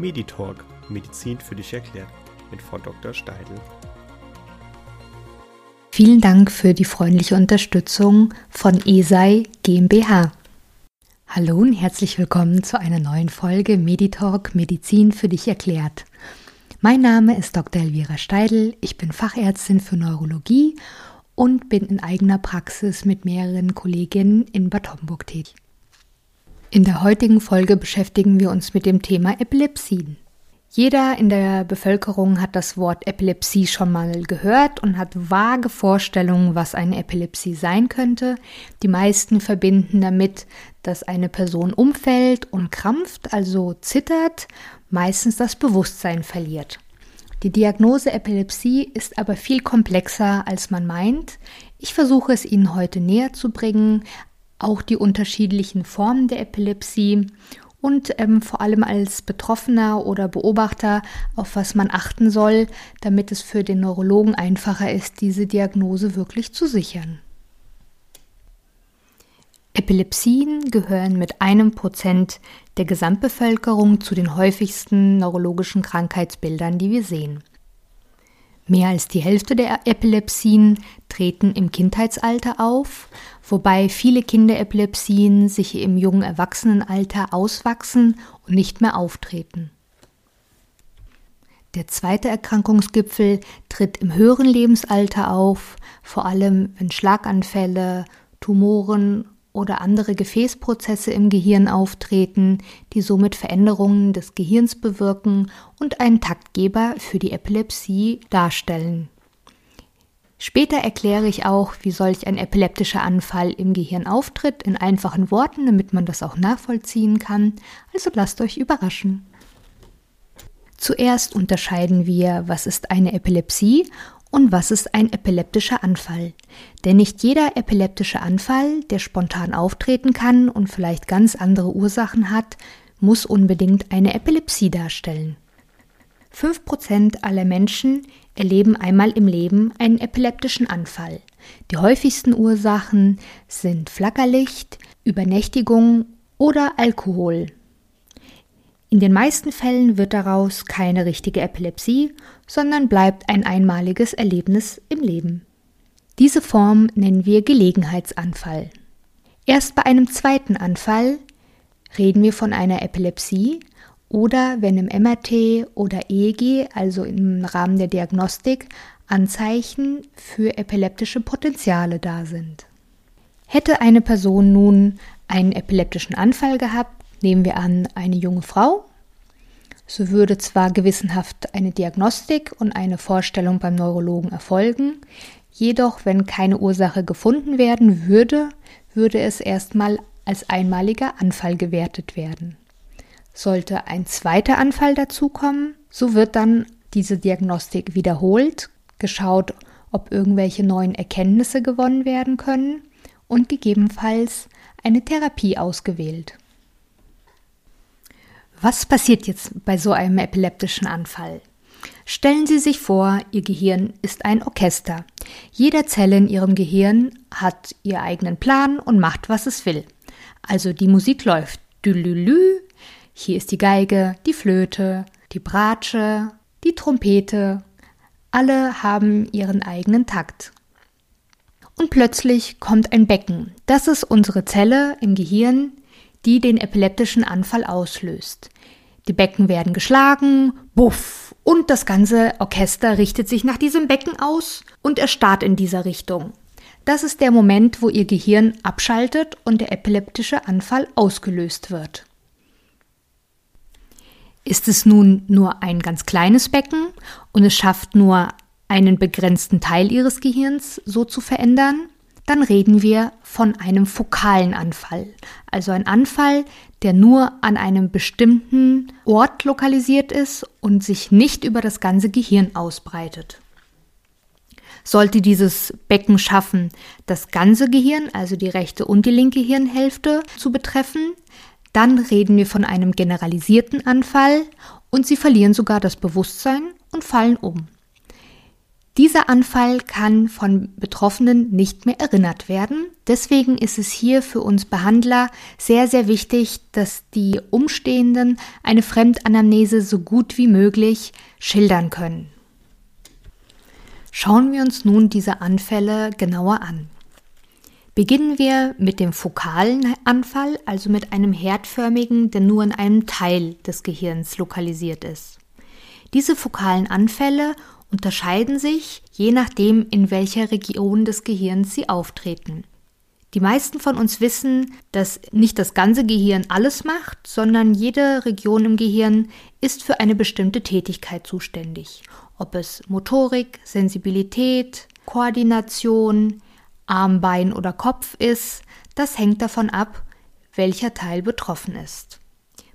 Meditalk Medizin für dich erklärt mit Frau Dr. Steidl. Vielen Dank für die freundliche Unterstützung von ESAI GmbH. Hallo und herzlich willkommen zu einer neuen Folge Meditalk Medizin für dich erklärt. Mein Name ist Dr. Elvira Steidl, ich bin Fachärztin für Neurologie und bin in eigener Praxis mit mehreren Kolleginnen in Bad Homburg tätig. In der heutigen Folge beschäftigen wir uns mit dem Thema Epilepsien. Jeder in der Bevölkerung hat das Wort Epilepsie schon mal gehört und hat vage Vorstellungen, was eine Epilepsie sein könnte. Die meisten verbinden damit, dass eine Person umfällt und krampft, also zittert, meistens das Bewusstsein verliert. Die Diagnose Epilepsie ist aber viel komplexer, als man meint. Ich versuche es Ihnen heute näher zu bringen, auch die unterschiedlichen Formen der Epilepsie und ähm, vor allem als Betroffener oder Beobachter, auf was man achten soll, damit es für den Neurologen einfacher ist, diese Diagnose wirklich zu sichern. Epilepsien gehören mit einem Prozent der Gesamtbevölkerung zu den häufigsten neurologischen Krankheitsbildern, die wir sehen. Mehr als die Hälfte der Epilepsien treten im Kindheitsalter auf, wobei viele Kinderepilepsien sich im jungen Erwachsenenalter auswachsen und nicht mehr auftreten. Der zweite Erkrankungsgipfel tritt im höheren Lebensalter auf, vor allem wenn Schlaganfälle, Tumoren oder andere Gefäßprozesse im Gehirn auftreten, die somit Veränderungen des Gehirns bewirken und einen Taktgeber für die Epilepsie darstellen. Später erkläre ich auch, wie solch ein epileptischer Anfall im Gehirn auftritt, in einfachen Worten, damit man das auch nachvollziehen kann. Also lasst euch überraschen. Zuerst unterscheiden wir, was ist eine Epilepsie und was ist ein epileptischer Anfall? Denn nicht jeder epileptische Anfall, der spontan auftreten kann und vielleicht ganz andere Ursachen hat, muss unbedingt eine Epilepsie darstellen. 5% aller Menschen erleben einmal im Leben einen epileptischen Anfall. Die häufigsten Ursachen sind Flackerlicht, Übernächtigung oder Alkohol. In den meisten Fällen wird daraus keine richtige Epilepsie, sondern bleibt ein einmaliges Erlebnis im Leben. Diese Form nennen wir Gelegenheitsanfall. Erst bei einem zweiten Anfall reden wir von einer Epilepsie oder wenn im MRT oder EEG, also im Rahmen der Diagnostik, Anzeichen für epileptische Potenziale da sind. Hätte eine Person nun einen epileptischen Anfall gehabt, Nehmen wir an, eine junge Frau. So würde zwar gewissenhaft eine Diagnostik und eine Vorstellung beim Neurologen erfolgen, jedoch wenn keine Ursache gefunden werden würde, würde es erstmal als einmaliger Anfall gewertet werden. Sollte ein zweiter Anfall dazukommen, so wird dann diese Diagnostik wiederholt, geschaut, ob irgendwelche neuen Erkenntnisse gewonnen werden können und gegebenenfalls eine Therapie ausgewählt. Was passiert jetzt bei so einem epileptischen Anfall? Stellen Sie sich vor, Ihr Gehirn ist ein Orchester. Jede Zelle in Ihrem Gehirn hat ihren eigenen Plan und macht, was es will. Also die Musik läuft. Dülülü, hier ist die Geige, die Flöte, die Bratsche, die Trompete. Alle haben ihren eigenen Takt. Und plötzlich kommt ein Becken. Das ist unsere Zelle im Gehirn, die den epileptischen Anfall auslöst. Die Becken werden geschlagen, buff, und das ganze Orchester richtet sich nach diesem Becken aus und erstarrt in dieser Richtung. Das ist der Moment, wo ihr Gehirn abschaltet und der epileptische Anfall ausgelöst wird. Ist es nun nur ein ganz kleines Becken und es schafft nur einen begrenzten Teil ihres Gehirns so zu verändern, dann reden wir von einem fokalen Anfall, also ein Anfall, der nur an einem bestimmten Ort lokalisiert ist und sich nicht über das ganze Gehirn ausbreitet. Sollte dieses Becken schaffen, das ganze Gehirn, also die rechte und die linke Hirnhälfte zu betreffen, dann reden wir von einem generalisierten Anfall und sie verlieren sogar das Bewusstsein und fallen um. Dieser Anfall kann von Betroffenen nicht mehr erinnert werden. Deswegen ist es hier für uns Behandler sehr, sehr wichtig, dass die Umstehenden eine Fremdanamnese so gut wie möglich schildern können. Schauen wir uns nun diese Anfälle genauer an. Beginnen wir mit dem fokalen Anfall, also mit einem herdförmigen, der nur in einem Teil des Gehirns lokalisiert ist. Diese fokalen Anfälle unterscheiden sich je nachdem, in welcher Region des Gehirns sie auftreten. Die meisten von uns wissen, dass nicht das ganze Gehirn alles macht, sondern jede Region im Gehirn ist für eine bestimmte Tätigkeit zuständig. Ob es Motorik, Sensibilität, Koordination, Arm, Bein oder Kopf ist, das hängt davon ab, welcher Teil betroffen ist.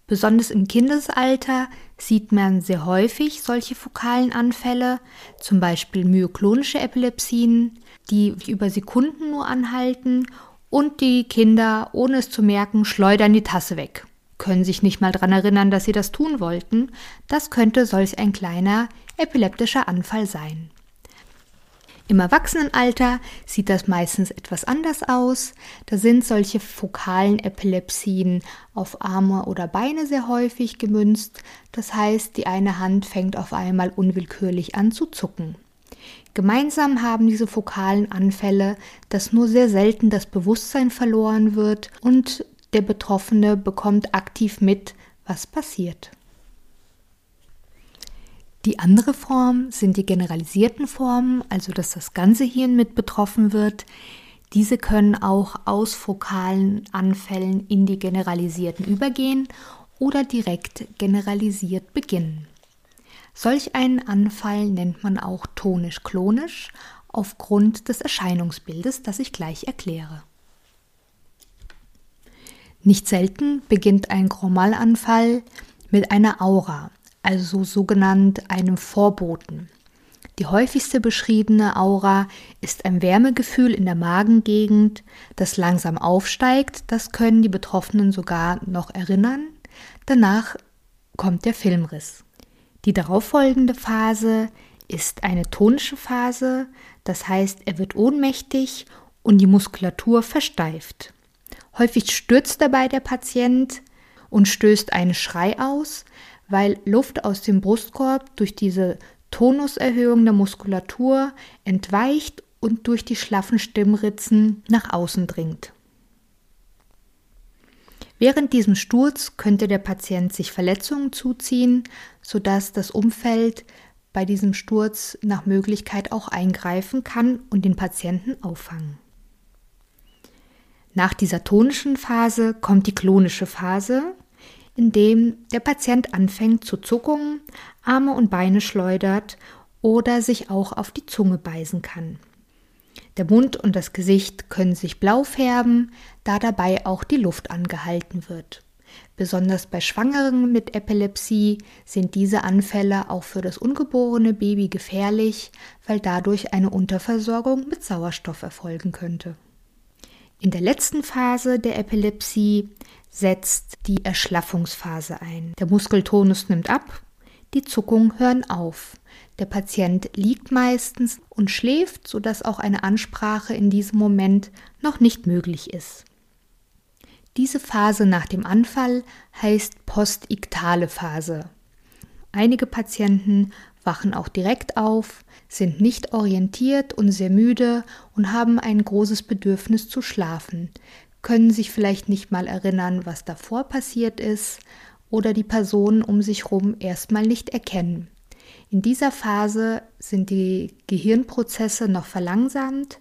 Besonders im Kindesalter sieht man sehr häufig solche fokalen Anfälle, zum Beispiel myoklonische Epilepsien, die über Sekunden nur anhalten und die Kinder, ohne es zu merken, schleudern die Tasse weg, können sich nicht mal daran erinnern, dass sie das tun wollten. Das könnte solch ein kleiner epileptischer Anfall sein. Im Erwachsenenalter sieht das meistens etwas anders aus. Da sind solche fokalen Epilepsien auf Arme oder Beine sehr häufig gemünzt. Das heißt, die eine Hand fängt auf einmal unwillkürlich an zu zucken. Gemeinsam haben diese fokalen Anfälle, dass nur sehr selten das Bewusstsein verloren wird und der Betroffene bekommt aktiv mit, was passiert. Die andere Form sind die generalisierten Formen, also dass das ganze Hirn mit betroffen wird. Diese können auch aus fokalen Anfällen in die generalisierten übergehen oder direkt generalisiert beginnen. Solch einen Anfall nennt man auch tonisch-klonisch aufgrund des Erscheinungsbildes, das ich gleich erkläre. Nicht selten beginnt ein Chromalanfall mit einer Aura, also sogenannt einem Vorboten. Die häufigste beschriebene Aura ist ein Wärmegefühl in der Magengegend, das langsam aufsteigt. Das können die Betroffenen sogar noch erinnern. Danach kommt der Filmriss. Die darauffolgende Phase ist eine tonische Phase, das heißt, er wird ohnmächtig und die Muskulatur versteift. Häufig stürzt dabei der Patient und stößt einen Schrei aus, weil Luft aus dem Brustkorb durch diese Tonuserhöhung der Muskulatur entweicht und durch die schlaffen Stimmritzen nach außen dringt. Während diesem Sturz könnte der Patient sich Verletzungen zuziehen, sodass das Umfeld bei diesem Sturz nach Möglichkeit auch eingreifen kann und den Patienten auffangen. Nach dieser tonischen Phase kommt die klonische Phase, in dem der Patient anfängt zu zucken, Arme und Beine schleudert oder sich auch auf die Zunge beißen kann. Der Mund und das Gesicht können sich blau färben, da dabei auch die Luft angehalten wird. Besonders bei Schwangeren mit Epilepsie sind diese Anfälle auch für das ungeborene Baby gefährlich, weil dadurch eine Unterversorgung mit Sauerstoff erfolgen könnte. In der letzten Phase der Epilepsie setzt die Erschlaffungsphase ein. Der Muskeltonus nimmt ab, die Zuckungen hören auf. Der Patient liegt meistens und schläft, sodass auch eine Ansprache in diesem Moment noch nicht möglich ist. Diese Phase nach dem Anfall heißt postiktale Phase. Einige Patienten wachen auch direkt auf, sind nicht orientiert und sehr müde und haben ein großes Bedürfnis zu schlafen können sich vielleicht nicht mal erinnern, was davor passiert ist oder die Personen um sich herum erstmal nicht erkennen. In dieser Phase sind die Gehirnprozesse noch verlangsamt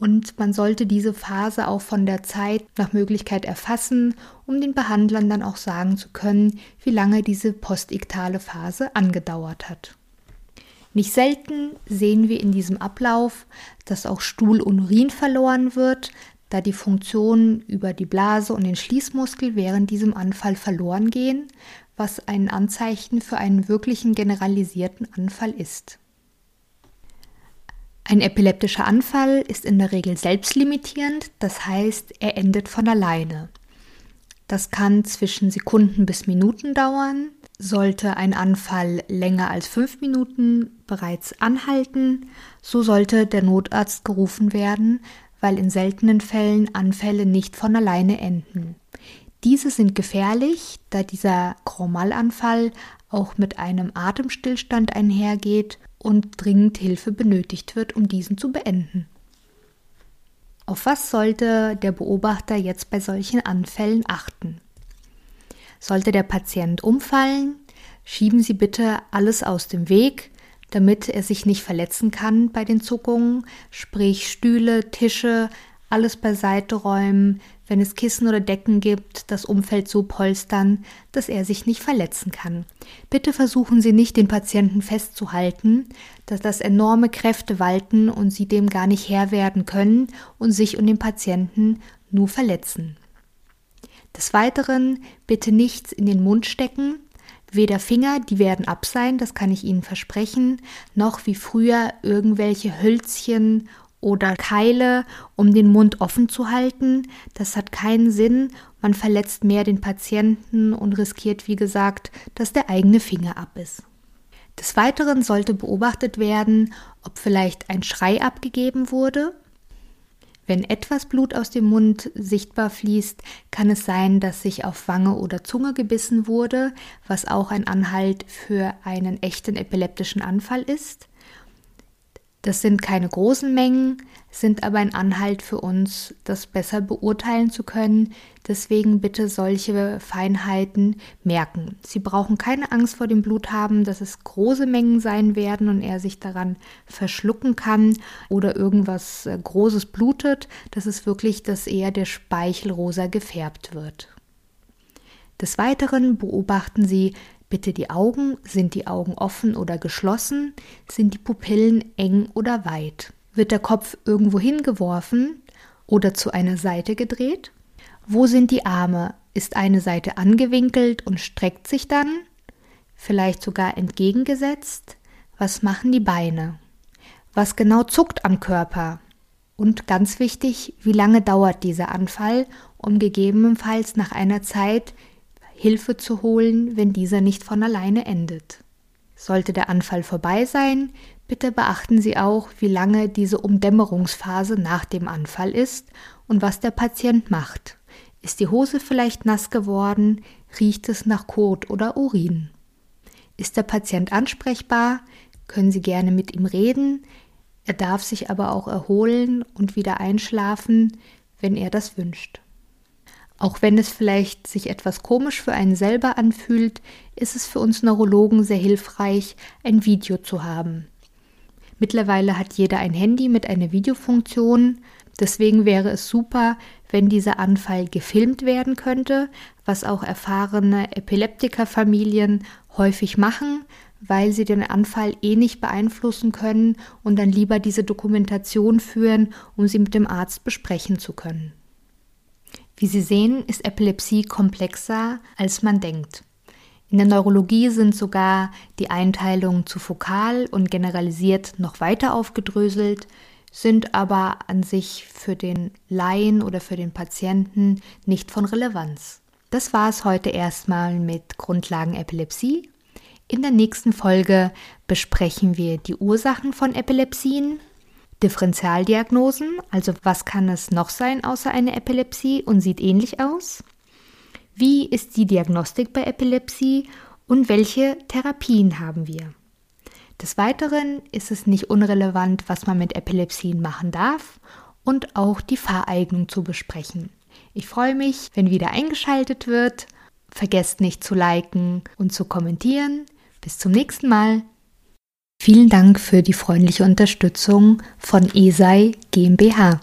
und man sollte diese Phase auch von der Zeit nach Möglichkeit erfassen, um den Behandlern dann auch sagen zu können, wie lange diese postiktale Phase angedauert hat. Nicht selten sehen wir in diesem Ablauf, dass auch Stuhl und Urin verloren wird, da die Funktionen über die Blase und den Schließmuskel während diesem Anfall verloren gehen, was ein Anzeichen für einen wirklichen generalisierten Anfall ist. Ein epileptischer Anfall ist in der Regel selbstlimitierend, das heißt, er endet von alleine. Das kann zwischen Sekunden bis Minuten dauern. Sollte ein Anfall länger als fünf Minuten bereits anhalten, so sollte der Notarzt gerufen werden, weil in seltenen Fällen Anfälle nicht von alleine enden. Diese sind gefährlich, da dieser Chromallanfall auch mit einem Atemstillstand einhergeht und dringend Hilfe benötigt wird, um diesen zu beenden. Auf was sollte der Beobachter jetzt bei solchen Anfällen achten? Sollte der Patient umfallen, schieben Sie bitte alles aus dem Weg, damit er sich nicht verletzen kann bei den Zuckungen, sprich Stühle, Tische, alles beiseite räumen, wenn es Kissen oder Decken gibt, das Umfeld so polstern, dass er sich nicht verletzen kann. Bitte versuchen Sie nicht, den Patienten festzuhalten, dass das enorme Kräfte walten und Sie dem gar nicht Herr werden können und sich und den Patienten nur verletzen. Des Weiteren bitte nichts in den Mund stecken, weder Finger, die werden ab sein, das kann ich Ihnen versprechen, noch wie früher irgendwelche Hölzchen oder Keile, um den Mund offen zu halten. Das hat keinen Sinn. Man verletzt mehr den Patienten und riskiert, wie gesagt, dass der eigene Finger ab ist. Des Weiteren sollte beobachtet werden, ob vielleicht ein Schrei abgegeben wurde wenn etwas Blut aus dem Mund sichtbar fließt, kann es sein, dass sich auf Wange oder Zunge gebissen wurde, was auch ein Anhalt für einen echten epileptischen Anfall ist. Das sind keine großen Mengen, sind aber ein Anhalt für uns, das besser beurteilen zu können. Deswegen bitte solche Feinheiten merken. Sie brauchen keine Angst vor dem Blut haben, dass es große Mengen sein werden und er sich daran verschlucken kann oder irgendwas äh, Großes blutet. Das ist wirklich, dass eher der Speichel rosa gefärbt wird. Des Weiteren beobachten Sie Bitte die Augen, sind die Augen offen oder geschlossen, sind die Pupillen eng oder weit? Wird der Kopf irgendwo hingeworfen oder zu einer Seite gedreht? Wo sind die Arme? Ist eine Seite angewinkelt und streckt sich dann? Vielleicht sogar entgegengesetzt? Was machen die Beine? Was genau zuckt am Körper? Und ganz wichtig, wie lange dauert dieser Anfall, um gegebenenfalls nach einer Zeit Hilfe zu holen, wenn dieser nicht von alleine endet. Sollte der Anfall vorbei sein, bitte beachten Sie auch, wie lange diese Umdämmerungsphase nach dem Anfall ist und was der Patient macht. Ist die Hose vielleicht nass geworden? Riecht es nach Kot oder Urin? Ist der Patient ansprechbar? Können Sie gerne mit ihm reden. Er darf sich aber auch erholen und wieder einschlafen, wenn er das wünscht. Auch wenn es vielleicht sich etwas komisch für einen selber anfühlt, ist es für uns Neurologen sehr hilfreich, ein Video zu haben. Mittlerweile hat jeder ein Handy mit einer Videofunktion, deswegen wäre es super, wenn dieser Anfall gefilmt werden könnte, was auch erfahrene Epileptikerfamilien häufig machen, weil sie den Anfall eh nicht beeinflussen können und dann lieber diese Dokumentation führen, um sie mit dem Arzt besprechen zu können. Wie Sie sehen, ist Epilepsie komplexer, als man denkt. In der Neurologie sind sogar die Einteilungen zu fokal und generalisiert noch weiter aufgedröselt, sind aber an sich für den Laien oder für den Patienten nicht von Relevanz. Das war es heute erstmal mit Grundlagen Epilepsie. In der nächsten Folge besprechen wir die Ursachen von Epilepsien Differentialdiagnosen, also was kann es noch sein außer eine Epilepsie und sieht ähnlich aus? Wie ist die Diagnostik bei Epilepsie und welche Therapien haben wir? Des Weiteren ist es nicht unrelevant, was man mit Epilepsien machen darf und auch die Fahreignung zu besprechen. Ich freue mich, wenn wieder eingeschaltet wird. Vergesst nicht zu liken und zu kommentieren. Bis zum nächsten Mal. Vielen Dank für die freundliche Unterstützung von ESAI GmbH.